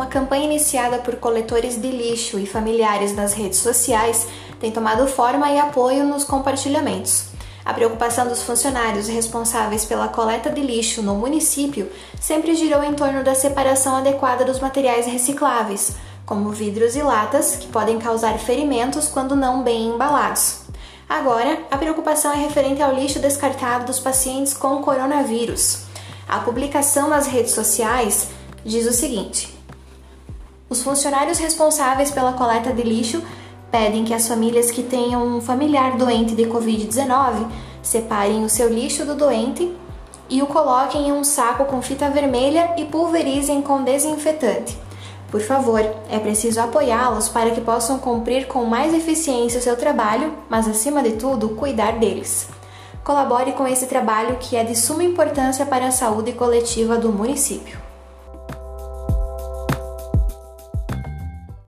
uma campanha iniciada por coletores de lixo e familiares nas redes sociais tem tomado forma e apoio nos compartilhamentos. A preocupação dos funcionários responsáveis pela coleta de lixo no município sempre girou em torno da separação adequada dos materiais recicláveis, como vidros e latas, que podem causar ferimentos quando não bem embalados. Agora, a preocupação é referente ao lixo descartado dos pacientes com coronavírus. A publicação nas redes sociais diz o seguinte: Os funcionários responsáveis pela coleta de lixo pedem que as famílias que tenham um familiar doente de Covid-19 separem o seu lixo do doente e o coloquem em um saco com fita vermelha e pulverizem com desinfetante. Por favor, é preciso apoiá-los para que possam cumprir com mais eficiência o seu trabalho, mas acima de tudo, cuidar deles. Colabore com esse trabalho que é de suma importância para a saúde coletiva do município.